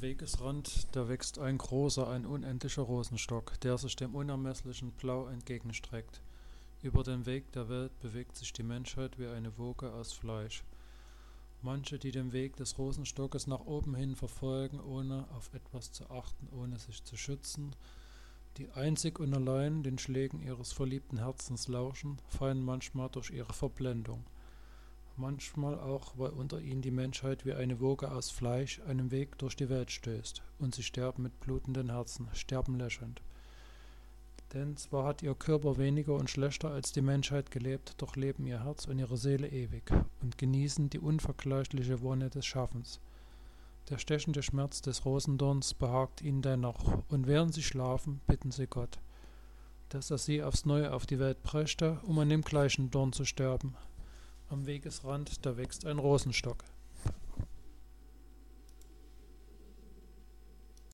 Wegesrand, da wächst ein großer, ein unendlicher Rosenstock, der sich dem unermesslichen Blau entgegenstreckt. Über den Weg der Welt bewegt sich die Menschheit wie eine Woge aus Fleisch. Manche, die den Weg des Rosenstockes nach oben hin verfolgen, ohne auf etwas zu achten, ohne sich zu schützen, die einzig und allein den Schlägen ihres verliebten Herzens lauschen, fallen manchmal durch ihre Verblendung manchmal auch, weil unter ihnen die Menschheit wie eine Woge aus Fleisch einen Weg durch die Welt stößt, und sie sterben mit blutenden Herzen, sterben lächelnd. Denn zwar hat ihr Körper weniger und schlechter als die Menschheit gelebt, doch leben ihr Herz und ihre Seele ewig und genießen die unvergleichliche Wonne des Schaffens. Der stechende Schmerz des Rosendorns behagt ihnen dennoch, und während sie schlafen, bitten sie Gott, dass er sie aufs Neue auf die Welt brächte, um an dem gleichen Dorn zu sterben, am Wegesrand, da wächst ein Rosenstock.